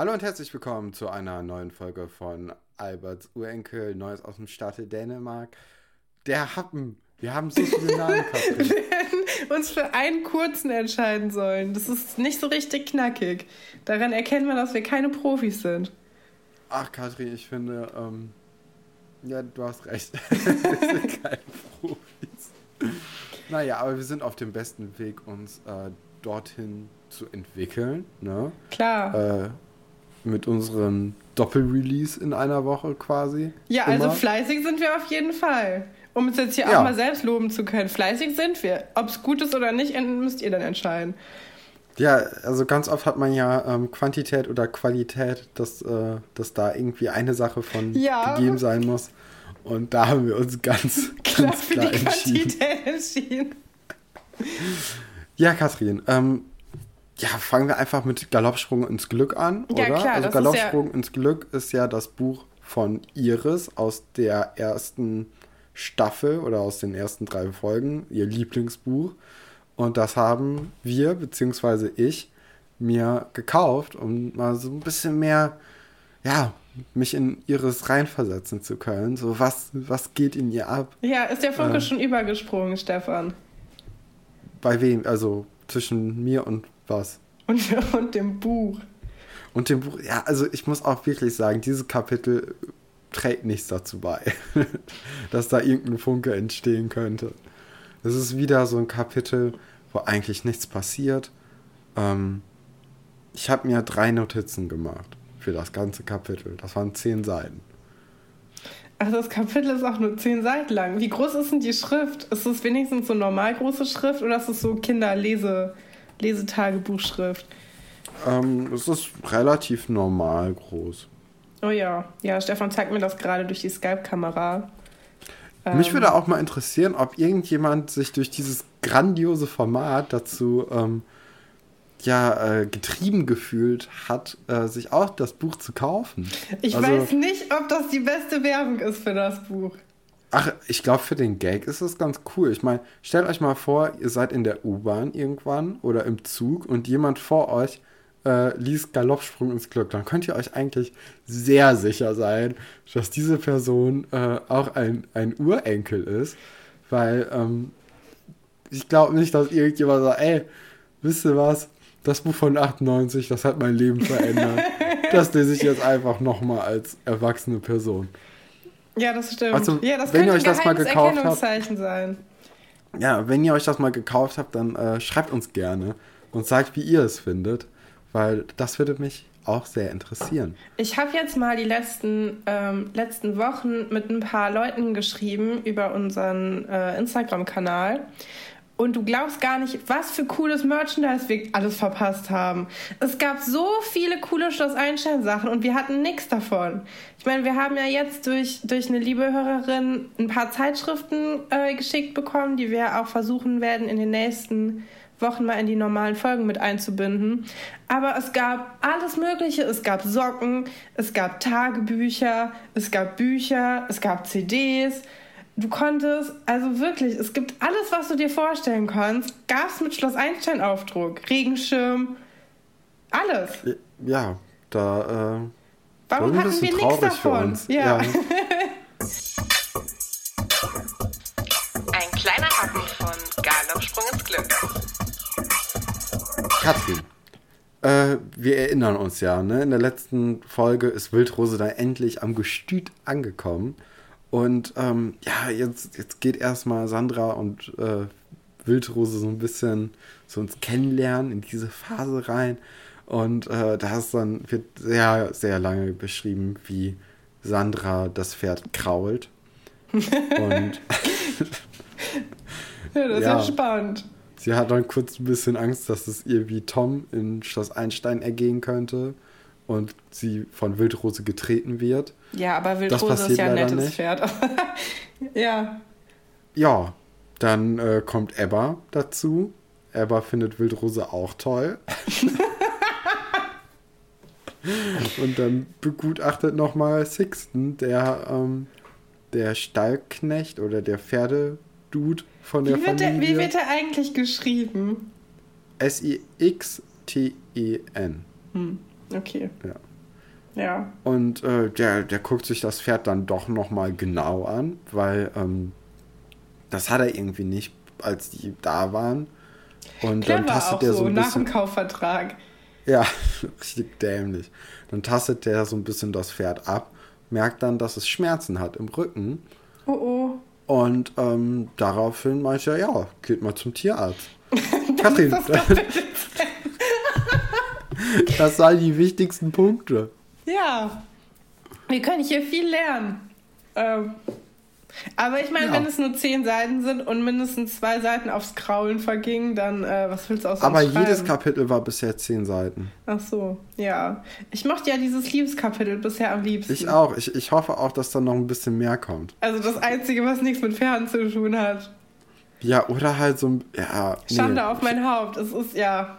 Hallo und herzlich willkommen zu einer neuen Folge von Alberts Urenkel, Neues aus dem Staate Dänemark. Der Happen. Wir haben so viele Namen gehabt. Wir uns für einen kurzen entscheiden sollen. Das ist nicht so richtig knackig. Daran erkennt man, dass wir keine Profis sind. Ach, Katrin, ich finde, ähm, ja, du hast recht. wir sind keine Profis. Naja, aber wir sind auf dem besten Weg, uns äh, dorthin zu entwickeln. Ne? Klar. Äh, mit unserem Doppelrelease in einer Woche quasi. Ja, also immer. also fleißig sind wir auf jeden Fall. Um es jetzt hier ja. auch mal selbst loben zu können. Fleißig sind wir. Ob es gut ist oder nicht, müsst ihr dann entscheiden. Ja, also ganz oft hat man ja ähm, Quantität oder Qualität, dass, äh, dass da irgendwie eine Sache von ja. gegeben sein muss. Und da haben wir uns ganz, klar ganz klar entschieden. entschieden. ja, Kathrin, ähm, ja, fangen wir einfach mit Galoppsprung ins Glück an, ja, oder? Klar, also Galoppsprung ja ins Glück ist ja das Buch von Iris aus der ersten Staffel oder aus den ersten drei Folgen, ihr Lieblingsbuch. Und das haben wir, beziehungsweise ich, mir gekauft, um mal so ein bisschen mehr, ja, mich in Iris reinversetzen zu können. So, was, was geht in ihr ab? Ja, ist der Funke äh, schon übergesprungen, Stefan? Bei wem? Also zwischen mir und was? Und, und dem Buch. Und dem Buch, ja, also ich muss auch wirklich sagen, dieses Kapitel trägt nichts dazu bei, dass da irgendein Funke entstehen könnte. Es ist wieder so ein Kapitel, wo eigentlich nichts passiert. Ähm, ich habe mir drei Notizen gemacht für das ganze Kapitel. Das waren zehn Seiten. Also das Kapitel ist auch nur zehn Seiten lang. Wie groß ist denn die Schrift? Ist es wenigstens so normal große Schrift oder ist es so Kinderlese? Lesetagebuchschrift? Ähm, es ist relativ normal groß. Oh ja, ja, Stefan zeigt mir das gerade durch die Skype-Kamera. Mich ähm, würde auch mal interessieren, ob irgendjemand sich durch dieses grandiose Format dazu ähm, ja, äh, getrieben gefühlt hat, äh, sich auch das Buch zu kaufen. Ich also, weiß nicht, ob das die beste Werbung ist für das Buch. Ach, ich glaube, für den Gag ist es ganz cool. Ich meine, stellt euch mal vor, ihr seid in der U-Bahn irgendwann oder im Zug und jemand vor euch äh, liest Galoppsprung ins Glück. Dann könnt ihr euch eigentlich sehr sicher sein, dass diese Person äh, auch ein, ein Urenkel ist. Weil ähm, ich glaube nicht, dass irgendjemand sagt, ey, wisst ihr was? Das Buch von 98, das hat mein Leben verändert. das lese ich jetzt einfach nochmal als erwachsene Person. Ja, das stimmt. Also, ja, das wenn ihr euch das mal gekauft habt, sein. Ja, wenn ihr euch das mal gekauft habt, dann äh, schreibt uns gerne und sagt, wie ihr es findet, weil das würde mich auch sehr interessieren. Ich habe jetzt mal die letzten, ähm, letzten Wochen mit ein paar Leuten geschrieben über unseren äh, Instagram-Kanal und du glaubst gar nicht, was für cooles Merchandise wir alles verpasst haben. Es gab so viele coole Schloss Einstein-Sachen und wir hatten nichts davon. Ich meine, wir haben ja jetzt durch, durch eine liebe Hörerin ein paar Zeitschriften äh, geschickt bekommen, die wir auch versuchen werden, in den nächsten Wochen mal in die normalen Folgen mit einzubinden. Aber es gab alles Mögliche. Es gab Socken, es gab Tagebücher, es gab Bücher, es gab CDs du konntest, also wirklich, es gibt alles, was du dir vorstellen kannst, gab es mit Schloss Einstein-Aufdruck, Regenschirm, alles. Ja, da. Äh, Warum hatten wir nichts davon? Ja. ja. Ein kleiner Happen von Galoppsprung ins Glück. Katrin, äh, wir erinnern uns ja, ne? in der letzten Folge ist Wildrose da endlich am Gestüt angekommen. Und ähm, ja, jetzt, jetzt geht erstmal Sandra und äh, Wildrose so ein bisschen so uns kennenlernen in diese Phase rein. Und äh, da ist dann, wird sehr, sehr lange beschrieben, wie Sandra das Pferd krault. Und ja, das ist ja spannend. Sie hat dann kurz ein bisschen Angst, dass es ihr wie Tom in Schloss Einstein ergehen könnte und sie von Wildrose getreten wird. Ja, aber Wildrose ist ja ein nettes nicht. Pferd. ja. Ja, dann äh, kommt Ebba dazu. Ebba findet Wildrose auch toll. und dann begutachtet nochmal Sixten, der, ähm, der Stallknecht oder der Pferdedude von der wie Familie. Er, wie wird er eigentlich geschrieben? S-I-X-T-E-N. Hm. Okay. Ja. Ja. Und äh, der, der guckt sich das Pferd dann doch nochmal genau an, weil ähm, das hat er irgendwie nicht, als die da waren. Und Clever dann tastet er so, ein bisschen, nach dem Kaufvertrag. Ja, richtig dämlich. Dann tastet der so ein bisschen das Pferd ab, merkt dann, dass es Schmerzen hat im Rücken. Oh oh. Und ähm, daraufhin meinte er, ja, geht mal zum Tierarzt. Katrin, das, waren die wichtigsten Punkte. Ja, wir können hier viel lernen. Ähm, aber ich meine, ja. wenn es nur zehn Seiten sind und mindestens zwei Seiten aufs Kraulen vergingen, dann äh, was willst du aus Aber schreiben? jedes Kapitel war bisher zehn Seiten. Ach so, ja. Ich mochte ja dieses Liebeskapitel bisher am liebsten. Ich auch. Ich, ich hoffe auch, dass da noch ein bisschen mehr kommt. Also das Einzige, was nichts mit Pferden zu tun hat. Ja, oder halt so ein. Ja, Schande nee. auf mein Haupt. Es ist ja.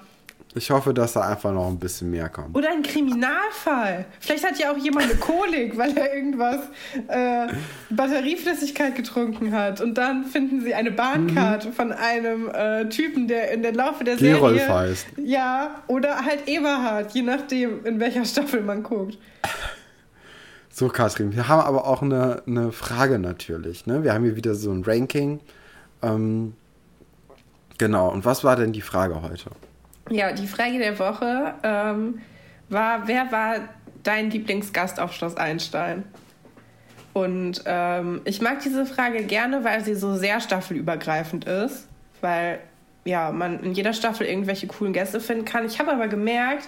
Ich hoffe, dass da einfach noch ein bisschen mehr kommt. Oder ein Kriminalfall. Vielleicht hat ja auch jemand eine Kolik, weil er irgendwas äh, Batterieflüssigkeit getrunken hat. Und dann finden sie eine Bahnkarte mhm. von einem äh, Typen, der in der Laufe der Gerolf Serie... heißt. Ja, oder halt Eberhard, je nachdem, in welcher Staffel man guckt. So, Katrin, wir haben aber auch eine, eine Frage natürlich. Ne? Wir haben hier wieder so ein Ranking. Ähm, genau, und was war denn die Frage heute? Ja, die Frage der Woche ähm, war, wer war dein Lieblingsgast auf Schloss Einstein? Und ähm, ich mag diese Frage gerne, weil sie so sehr staffelübergreifend ist, weil ja, man in jeder Staffel irgendwelche coolen Gäste finden kann. Ich habe aber gemerkt,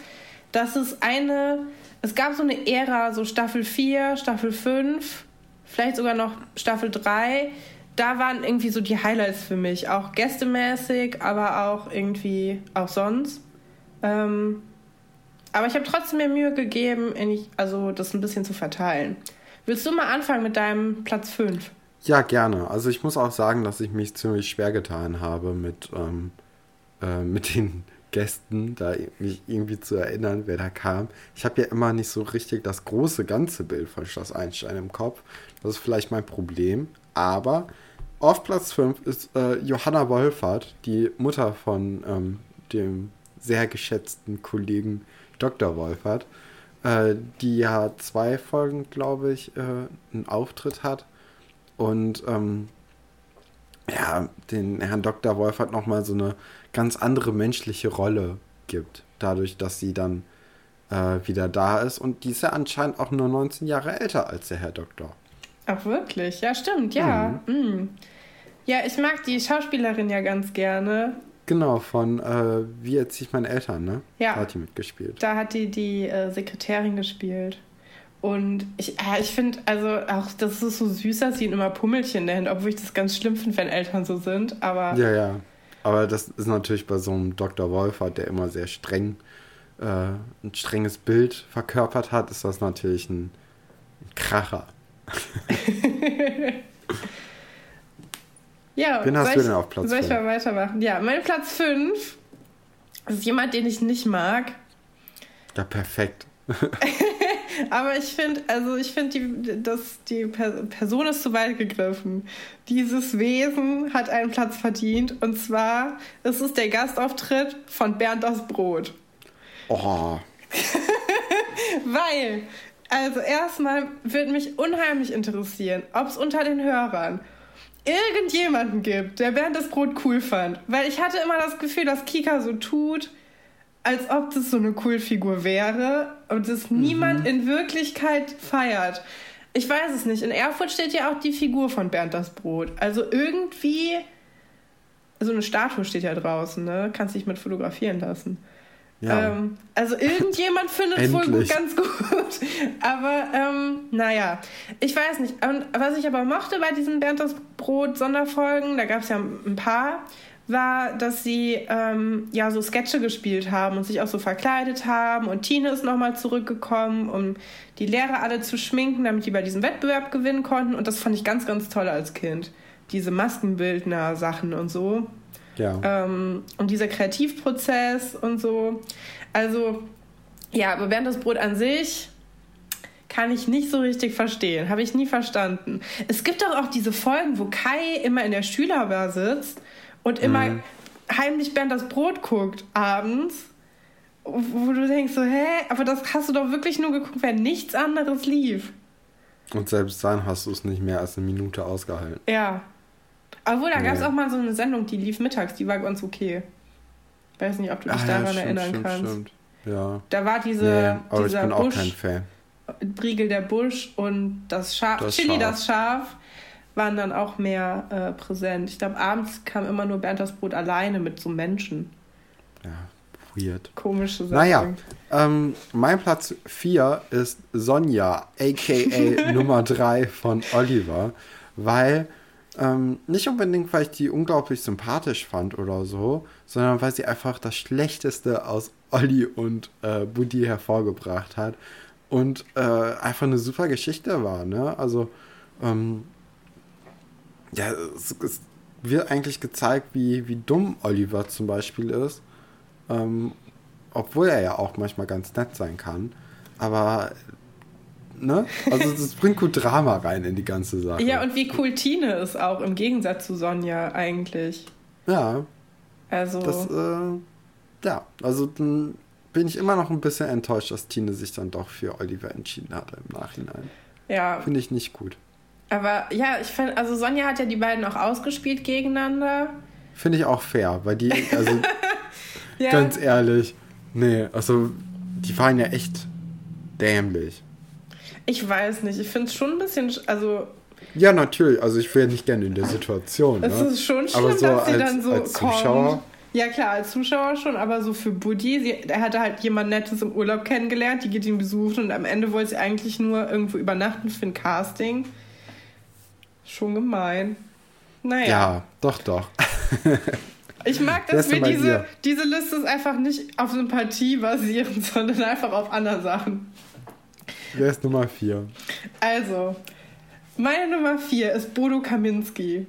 dass es eine, es gab so eine Ära, so Staffel 4, Staffel 5, vielleicht sogar noch Staffel 3, da waren irgendwie so die Highlights für mich, auch gästemäßig, aber auch irgendwie auch sonst. Ähm, aber ich habe trotzdem mir Mühe gegeben, also das ein bisschen zu verteilen. Willst du mal anfangen mit deinem Platz 5? Ja, gerne. Also ich muss auch sagen, dass ich mich ziemlich schwer getan habe mit, ähm, äh, mit den Gästen, da mich irgendwie zu erinnern, wer da kam. Ich habe ja immer nicht so richtig das große ganze Bild von Schloss Einstein im Kopf. Das ist vielleicht mein Problem. Aber auf Platz 5 ist äh, Johanna Wolfert, die Mutter von ähm, dem sehr geschätzten Kollegen Dr. Wolfert, äh, die ja zwei Folgen, glaube ich, äh, einen Auftritt hat. Und ähm, ja, den Herrn Dr. Wolfert nochmal so eine ganz andere menschliche Rolle gibt. Dadurch, dass sie dann äh, wieder da ist. Und die ist ja anscheinend auch nur 19 Jahre älter als der Herr Doktor. Ach, wirklich? Ja, stimmt, ja. Mhm. Mhm. Ja, ich mag die Schauspielerin ja ganz gerne. Genau, von äh, Wie erziehe ich meine Eltern, ne? Ja. Da hat die mitgespielt. Da hat die die äh, Sekretärin gespielt. Und ich, äh, ich finde, also auch, das ist so süß, dass sie immer Pummelchen nennt, obwohl ich das ganz schlimm finde, wenn Eltern so sind. Aber ja, ja. Aber das ist natürlich bei so einem Dr. Wolfert, der immer sehr streng äh, ein strenges Bild verkörpert hat, ist das natürlich ein, ein Kracher. ja, Wen hast du denn auf Platz 5? Soll ich mal weitermachen? Ja, mein Platz 5 ist jemand, den ich nicht mag. Ja, perfekt. Aber ich finde, also ich finde, die, die Person ist zu weit gegriffen. Dieses Wesen hat einen Platz verdient. Und zwar ist es der Gastauftritt von Bernd das Brot. Oh. Weil, also erstmal würde mich unheimlich interessieren, ob es unter den Hörern irgendjemanden gibt, der Bernd das Brot cool fand. Weil ich hatte immer das Gefühl, dass Kika so tut, als ob das so eine Cool-Figur wäre und das mhm. niemand in Wirklichkeit feiert. Ich weiß es nicht. In Erfurt steht ja auch die Figur von Bernd das Brot. Also irgendwie. So eine Statue steht ja draußen, ne? Kannst dich mit fotografieren lassen. Ja. Ähm, also irgendjemand findet es wohl gut, ganz gut. Aber ähm, naja, ich weiß nicht. Und was ich aber mochte bei diesen Bernd das Brot Sonderfolgen, da gab es ja ein paar, war, dass sie ähm, ja so Sketche gespielt haben und sich auch so verkleidet haben. Und Tine ist nochmal zurückgekommen, um die Lehrer alle zu schminken, damit die bei diesem Wettbewerb gewinnen konnten. Und das fand ich ganz, ganz toll als Kind. Diese Maskenbildner-Sachen und so. Ja. Ähm, und dieser Kreativprozess und so. Also, ja, aber während das Brot an sich kann ich nicht so richtig verstehen. Habe ich nie verstanden. Es gibt doch auch diese Folgen, wo Kai immer in der Schülerbar sitzt und immer mhm. heimlich Bernd das Brot guckt abends. wo du denkst so, hä, aber das hast du doch wirklich nur geguckt, wenn nichts anderes lief. Und selbst dann hast du es nicht mehr als eine Minute ausgehalten. Ja. Obwohl, da nee. gab es auch mal so eine Sendung, die lief mittags, die war ganz okay. Ich weiß nicht, ob du dich ah, daran ja, stimmt, erinnern stimmt, kannst. Stimmt. Ja. Da war diese, nee, aber dieser ich bin auch Busch, kein Fan. Briegel der Busch und das Schaf, das Chili Schaf. das Schaf waren dann auch mehr äh, präsent. Ich glaube, abends kam immer nur Bernd das Brot alleine mit so Menschen. Ja, weird. Komische Sache. Naja, ähm, mein Platz 4 ist Sonja, a.k.a. Nummer 3 von Oliver, weil ähm, nicht unbedingt, weil ich die unglaublich sympathisch fand oder so, sondern weil sie einfach das Schlechteste aus Olli und äh, Buddy hervorgebracht hat und äh, einfach eine super Geschichte war. Ne? Also, ähm, ja, es, es, wird eigentlich gezeigt, wie, wie dumm Oliver zum Beispiel ist. Ähm, obwohl er ja auch manchmal ganz nett sein kann. Aber ne? Also das bringt gut Drama rein in die ganze Sache. Ja, und wie cool Tine ist auch im Gegensatz zu Sonja eigentlich. Ja. Also. Das, äh, ja, also dann bin ich immer noch ein bisschen enttäuscht, dass Tine sich dann doch für Oliver entschieden hat im Nachhinein. Ja. Finde ich nicht gut. Aber ja, ich finde, also Sonja hat ja die beiden auch ausgespielt gegeneinander. Finde ich auch fair, weil die, also ja. ganz ehrlich, nee, also die waren ja echt dämlich. Ich weiß nicht, ich finde es schon ein bisschen, also ja, natürlich. Also ich wäre nicht gerne in der Situation. Es ne? ist schon schlimm, aber so dass sie als, dann so als Zuschauer. Ja klar, als Zuschauer schon, aber so für Buddy, er hatte halt jemand Nettes im Urlaub kennengelernt, die geht ihn besuchen und am Ende wollte sie eigentlich nur irgendwo übernachten für ein Casting. Schon gemein. Naja. Ja, doch, doch. Ich mag, dass wir diese, diese Liste einfach nicht auf Sympathie basieren, sondern einfach auf anderen Sachen. Wer ist Nummer 4? Also, meine Nummer 4 ist Bodo Kaminski.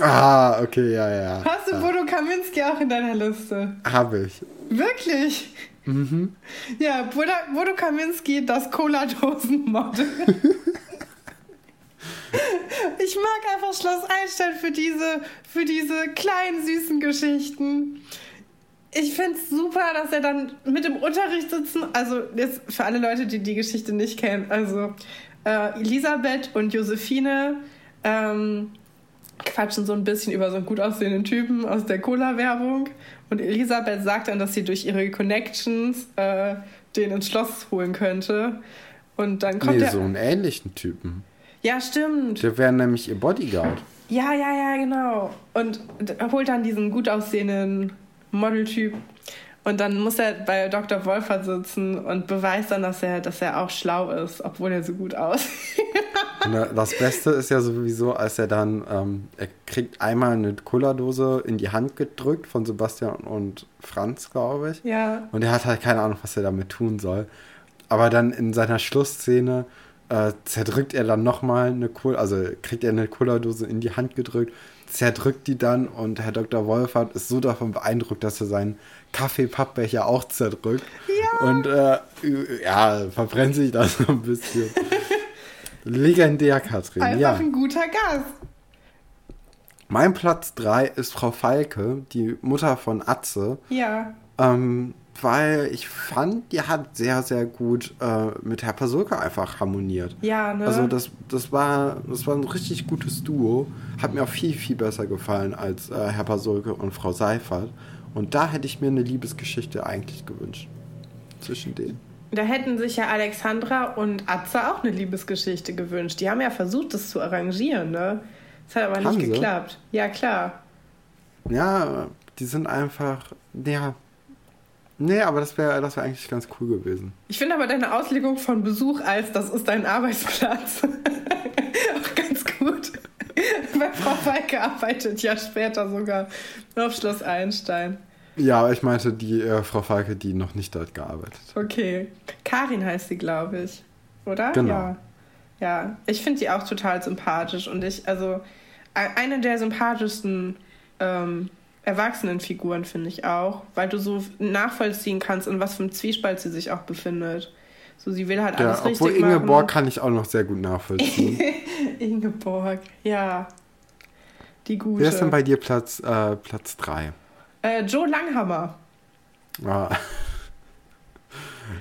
Ah, okay, ja, ja. Hast du ja. Bodo Kaminski auch in deiner Liste? Habe ich. Wirklich? Mhm. Ja, Bodo, Bodo Kaminski, das Cola-Dosen-Model. ich mag einfach Schloss Einstein für diese, für diese kleinen, süßen Geschichten. Ich finde es super, dass er dann mit im Unterricht sitzen, also jetzt für alle Leute, die die Geschichte nicht kennen, also äh, Elisabeth und Josephine ähm, quatschen so ein bisschen über so einen gut aussehenden Typen aus der Cola-Werbung. Und Elisabeth sagt dann, dass sie durch ihre Connections äh, den ins Schloss holen könnte. Und dann kommt nee, so einen ähnlichen Typen. Ja, stimmt. Der wäre nämlich ihr Bodyguard. Ja, ja, ja, genau. Und holt dann diesen gut aussehenden Modeltyp und dann muss er bei Dr. Wolfert sitzen und beweist dann, dass er, dass er auch schlau ist, obwohl er so gut aussieht. das Beste ist ja sowieso, als er dann, ähm, er kriegt einmal eine Cola-Dose in die Hand gedrückt von Sebastian und Franz, glaube ich. Ja. Und er hat halt keine Ahnung, was er damit tun soll. Aber dann in seiner Schlussszene äh, zerdrückt er dann nochmal eine Cola, also kriegt er eine Cola-Dose in die Hand gedrückt, zerdrückt die dann und Herr Dr. Wolfert ist so davon beeindruckt, dass er seinen Kaffeepappbecher auch zerdrückt. Ja. Und äh, ja, verbrennt sich da so ein bisschen. Legendär, Katrin. Einfach ja. ein guter Gast. Mein Platz 3 ist Frau Falke, die Mutter von Atze. Ja. Ähm, weil ich fand, die hat sehr, sehr gut äh, mit Herr Pasulka einfach harmoniert. Ja, ne? Also das, das, war, das war ein richtig gutes Duo. Hat mir auch viel, viel besser gefallen als äh, Herr Pasulke und Frau Seifert. Und da hätte ich mir eine Liebesgeschichte eigentlich gewünscht. Zwischen denen. Da hätten sich ja Alexandra und Atze auch eine Liebesgeschichte gewünscht. Die haben ja versucht, das zu arrangieren, ne? Das hat aber haben nicht sie? geklappt. Ja, klar. Ja, die sind einfach. Ja. Nee, aber das wäre das wär eigentlich ganz cool gewesen. Ich finde aber deine Auslegung von Besuch als das ist dein Arbeitsplatz auch ganz gut. Weil Frau Falke arbeitet ja später sogar auf Schloss Einstein. Ja, ich meinte die äh, Frau Falke, die noch nicht dort gearbeitet hat. Okay. Karin heißt sie, glaube ich. Oder? Genau. Ja, ja. ich finde sie auch total sympathisch und ich, also eine der sympathischsten ähm, Erwachsenenfiguren finde ich auch, weil du so nachvollziehen kannst, in was für einem Zwiespalt sie sich auch befindet. So, sie will halt alles ja, richtig obwohl Ingeborg kann ich auch noch sehr gut nachvollziehen. Ingeborg, ja. Die gute. Wer ist denn bei dir Platz 3? Äh, Platz äh, Joe Langhammer. Ah.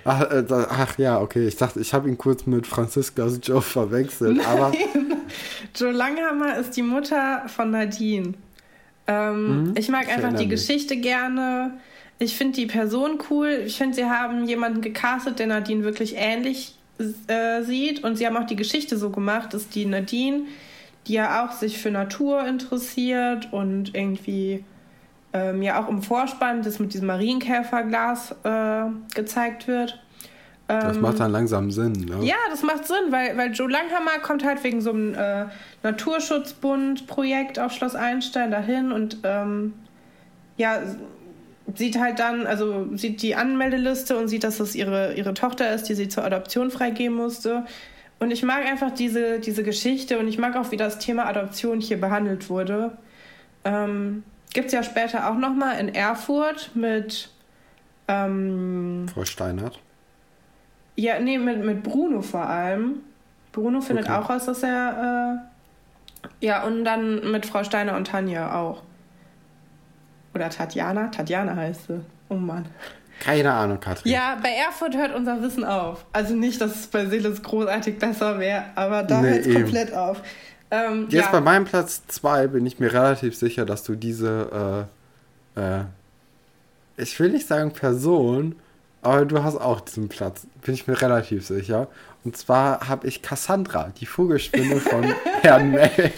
Ach, äh, ach, ja, okay. Ich dachte, ich habe ihn kurz mit Franziskas Joe verwechselt. Nein. Aber Joe Langhammer ist die Mutter von Nadine. Ähm, mhm, ich mag einfach die. Geschichte gerne. Ich finde die Person cool. Ich finde, sie haben jemanden gecastet, der Nadine wirklich ähnlich äh, sieht. Und sie haben auch die Geschichte so gemacht, dass die Nadine, die ja auch sich für Natur interessiert und irgendwie ähm, ja auch im Vorspann das mit diesem Marienkäferglas äh, gezeigt wird. Das macht ähm, dann langsam Sinn, ne? Ja, das macht Sinn, weil, weil Joe Langhammer kommt halt wegen so einem äh, Naturschutzbund-Projekt auf Schloss Einstein dahin und ähm, ja, sieht halt dann, also sieht die Anmeldeliste und sieht, dass das ihre, ihre Tochter ist, die sie zur Adoption freigeben musste. Und ich mag einfach diese, diese Geschichte und ich mag auch, wie das Thema Adoption hier behandelt wurde. Ähm, Gibt es ja später auch nochmal in Erfurt mit. Ähm, Frau Steinert. Ja, nee, mit, mit Bruno vor allem. Bruno findet okay. auch raus, dass er. Äh, ja, und dann mit Frau Steiner und Tanja auch. Oder Tatjana? Tatjana heißt sie. Oh Mann. Keine Ahnung, Katrin. Ja, bei Erfurt hört unser Wissen auf. Also nicht, dass es bei Seeles großartig besser wäre, aber da nee, hört es komplett auf. Ähm, Jetzt ja. bei meinem Platz 2 bin ich mir relativ sicher, dass du diese, äh, äh, ich will nicht sagen Person, aber du hast auch diesen Platz, bin ich mir relativ sicher. Und zwar habe ich Cassandra, die Vogelspinne von Herrn May.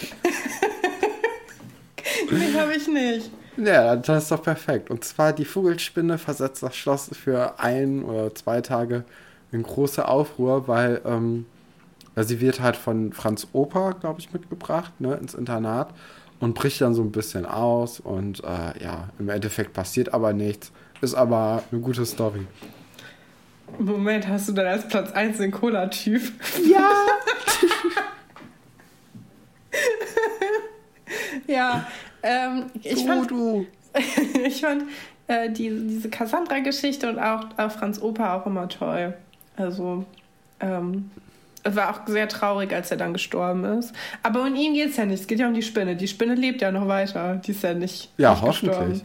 Den habe ich nicht. Ja, das ist doch perfekt. Und zwar die Vogelspinne versetzt das Schloss für ein oder zwei Tage in große Aufruhr, weil ähm, sie wird halt von Franz Oper, glaube ich, mitgebracht, ne, ins Internat und bricht dann so ein bisschen aus und äh, ja, im Endeffekt passiert aber nichts. Ist aber eine gute Story. Moment, hast du dann als Platz 1 den Cola-Typ? Ja! ja, ähm, ich, fand, ich fand äh, die, diese Cassandra-Geschichte und auch äh, Franz Oper auch immer toll. Also, ähm, es war auch sehr traurig, als er dann gestorben ist. Aber um ihn geht es ja nicht. Es geht ja um die Spinne. Die Spinne lebt ja noch weiter. Die ist ja nicht. Ja, nicht hoffentlich. Gestorben.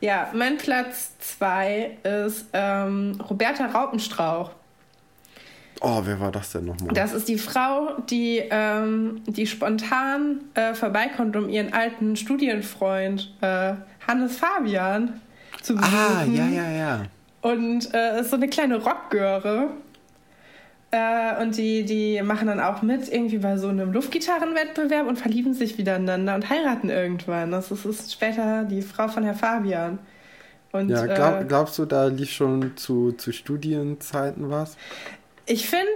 Ja, mein Platz zwei ist ähm, Roberta Raupenstrauch. Oh, wer war das denn nochmal? Das ist die Frau, die, ähm, die spontan äh, vorbeikommt, um ihren alten Studienfreund äh, Hannes Fabian zu besuchen. Ah, ja, ja, ja. Und äh, ist so eine kleine Rockgöre. Äh, und die, die machen dann auch mit irgendwie bei so einem Luftgitarrenwettbewerb und verlieben sich wieder ineinander und heiraten irgendwann. Das ist, ist später die Frau von Herr Fabian. Und, ja, glaub, äh, glaubst du, da lief schon zu, zu Studienzeiten was? Ich finde,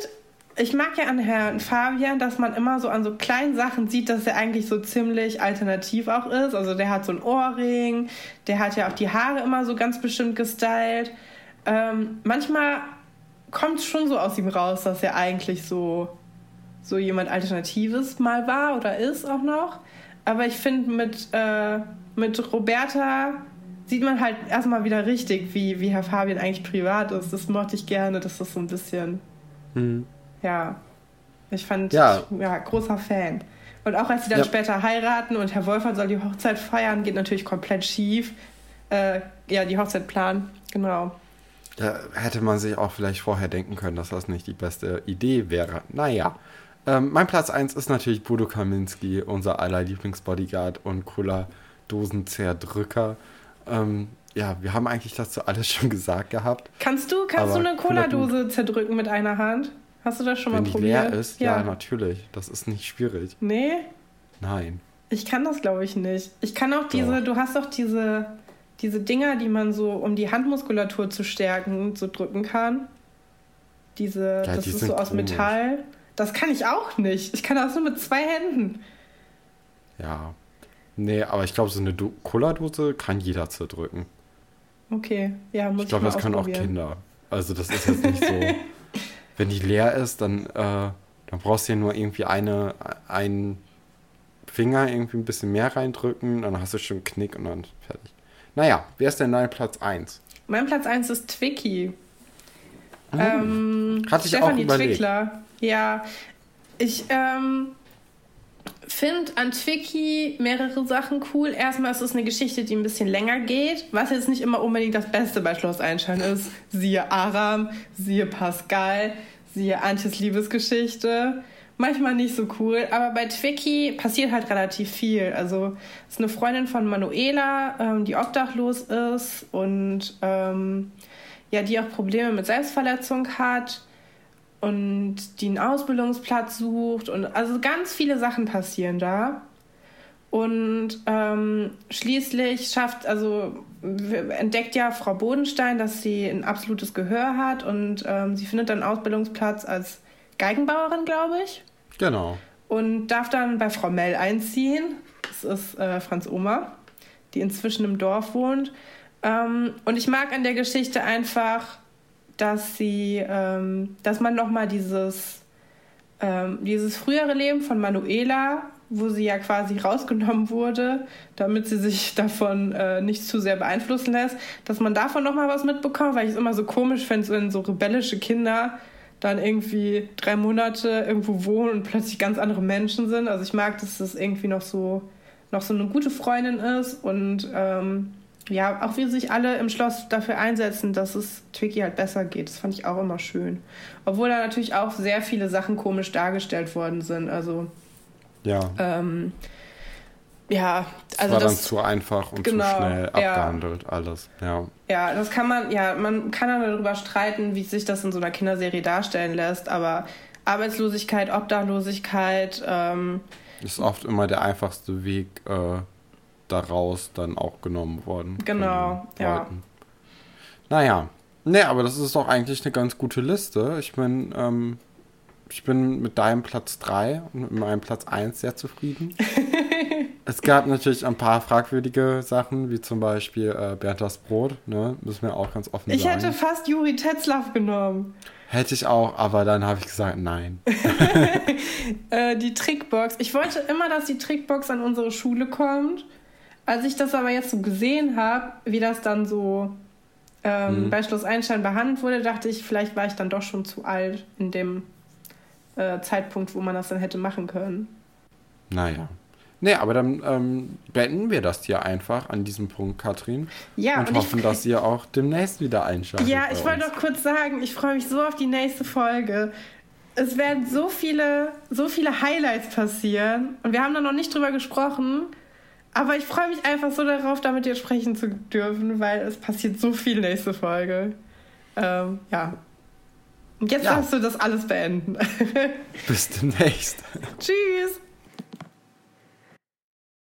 ich mag ja an Herrn Fabian, dass man immer so an so kleinen Sachen sieht, dass er eigentlich so ziemlich alternativ auch ist. Also der hat so einen Ohrring, der hat ja auch die Haare immer so ganz bestimmt gestylt. Ähm, manchmal kommt schon so aus ihm raus, dass er eigentlich so, so jemand Alternatives mal war oder ist auch noch. Aber ich finde, mit, äh, mit Roberta sieht man halt erstmal wieder richtig, wie, wie Herr Fabian eigentlich privat ist. Das mochte ich gerne, dass das so ein bisschen. Mhm. Ja. Ich fand, ja. Ja, großer Fan. Und auch als sie dann ja. später heiraten und Herr Wolfert soll die Hochzeit feiern, geht natürlich komplett schief. Äh, ja, die Hochzeit planen, genau. Da hätte man sich auch vielleicht vorher denken können, dass das nicht die beste Idee wäre. Naja. Ähm, mein Platz 1 ist natürlich Bodo Kaminski, unser aller Lieblingsbodyguard und cooler Dosenzerdrücker. Ähm, ja, wir haben eigentlich dazu alles schon gesagt gehabt. Kannst du, kannst du eine Cola-Dose zerdrücken mit einer Hand? Hast du das schon Wenn mal probiert? Wenn die leer ist, ja. ja, natürlich. Das ist nicht schwierig. Nee? Nein. Ich kann das, glaube ich, nicht. Ich kann auch diese, Doch. du hast doch diese diese Dinger, die man so, um die Handmuskulatur zu stärken, so drücken kann. Diese, ja, das die ist so aus komisch. Metall. Das kann ich auch nicht. Ich kann das nur mit zwei Händen. Ja. Nee, aber ich glaube, so eine Cola-Dose kann jeder zerdrücken. Okay, ja, muss ich glaube, das können auch Kinder. Also, das ist jetzt nicht so. wenn die leer ist, dann, äh, dann brauchst du ja nur irgendwie eine, einen Finger irgendwie ein bisschen mehr reindrücken, dann hast du schon einen Knick und dann fertig. Naja, wer ist denn dein Platz 1? Mein Platz 1 ist Twiki. Hm. Ähm, Hatte ich Stefanie auch überlegt. Twickler. Ja, ich, ähm, finde an Twiki mehrere Sachen cool. Erstmal ist es eine Geschichte, die ein bisschen länger geht, was jetzt nicht immer unbedingt das Beste bei Schloss Einstein ist. Siehe Aram, siehe Pascal, siehe Antjes Liebesgeschichte. Manchmal nicht so cool, aber bei Twiki passiert halt relativ viel. Also es ist eine Freundin von Manuela, ähm, die obdachlos ist und ähm, ja, die auch Probleme mit Selbstverletzung hat und die einen Ausbildungsplatz sucht und also ganz viele Sachen passieren da. Und ähm, schließlich schafft, also entdeckt ja Frau Bodenstein, dass sie ein absolutes Gehör hat und ähm, sie findet dann Ausbildungsplatz als Geigenbauerin, glaube ich. Genau. Und darf dann bei Frau Mell einziehen. Das ist äh, Franz Oma, die inzwischen im Dorf wohnt. Ähm, und ich mag an der Geschichte einfach, dass sie, ähm, dass man nochmal dieses, ähm, dieses frühere Leben von Manuela, wo sie ja quasi rausgenommen wurde, damit sie sich davon äh, nicht zu sehr beeinflussen lässt, dass man davon nochmal was mitbekommt, weil ich es immer so komisch finde, wenn so rebellische Kinder dann irgendwie drei Monate irgendwo wohnen und plötzlich ganz andere Menschen sind. Also ich mag, dass das irgendwie noch so noch so eine gute Freundin ist und ähm, ja, auch wie sich alle im Schloss dafür einsetzen, dass es Twiki halt besser geht. Das fand ich auch immer schön. Obwohl da natürlich auch sehr viele Sachen komisch dargestellt worden sind. Also. Ja. Ähm, ja, also. Das war das, dann zu einfach und genau, zu schnell abgehandelt, ja. alles. Ja. Ja, das kann man, ja, man kann dann darüber streiten, wie sich das in so einer Kinderserie darstellen lässt, aber Arbeitslosigkeit, Obdachlosigkeit. Ähm, ist oft immer der einfachste Weg. Äh, daraus dann auch genommen worden. Genau, ja. Naja, nee, aber das ist doch eigentlich eine ganz gute Liste. Ich bin, ähm, ich bin mit deinem Platz 3 und mit meinem Platz 1 sehr zufrieden. es gab natürlich ein paar fragwürdige Sachen, wie zum Beispiel äh, Bernd das Brot, ne? Müssen wir auch ganz offen ich sagen. Ich hätte fast Juri Tetzlaff genommen. Hätte ich auch, aber dann habe ich gesagt, nein. äh, die Trickbox. Ich wollte immer, dass die Trickbox an unsere Schule kommt. Als ich das aber jetzt so gesehen habe, wie das dann so ähm, mhm. bei Schloss Einstein behandelt wurde, dachte ich, vielleicht war ich dann doch schon zu alt in dem äh, Zeitpunkt, wo man das dann hätte machen können. Naja. Nee, aber dann ähm, beenden wir das hier einfach an diesem Punkt, Katrin. Ja, und, und hoffen, ich, dass ihr auch demnächst wieder einschaltet. Ja, ich wollte noch kurz sagen, ich freue mich so auf die nächste Folge. Es werden so viele, so viele Highlights passieren und wir haben da noch nicht drüber gesprochen. Aber ich freue mich einfach so darauf, damit dir sprechen zu dürfen, weil es passiert so viel nächste Folge. Ähm, ja. Und jetzt ja. darfst du das alles beenden. Bis demnächst. Tschüss.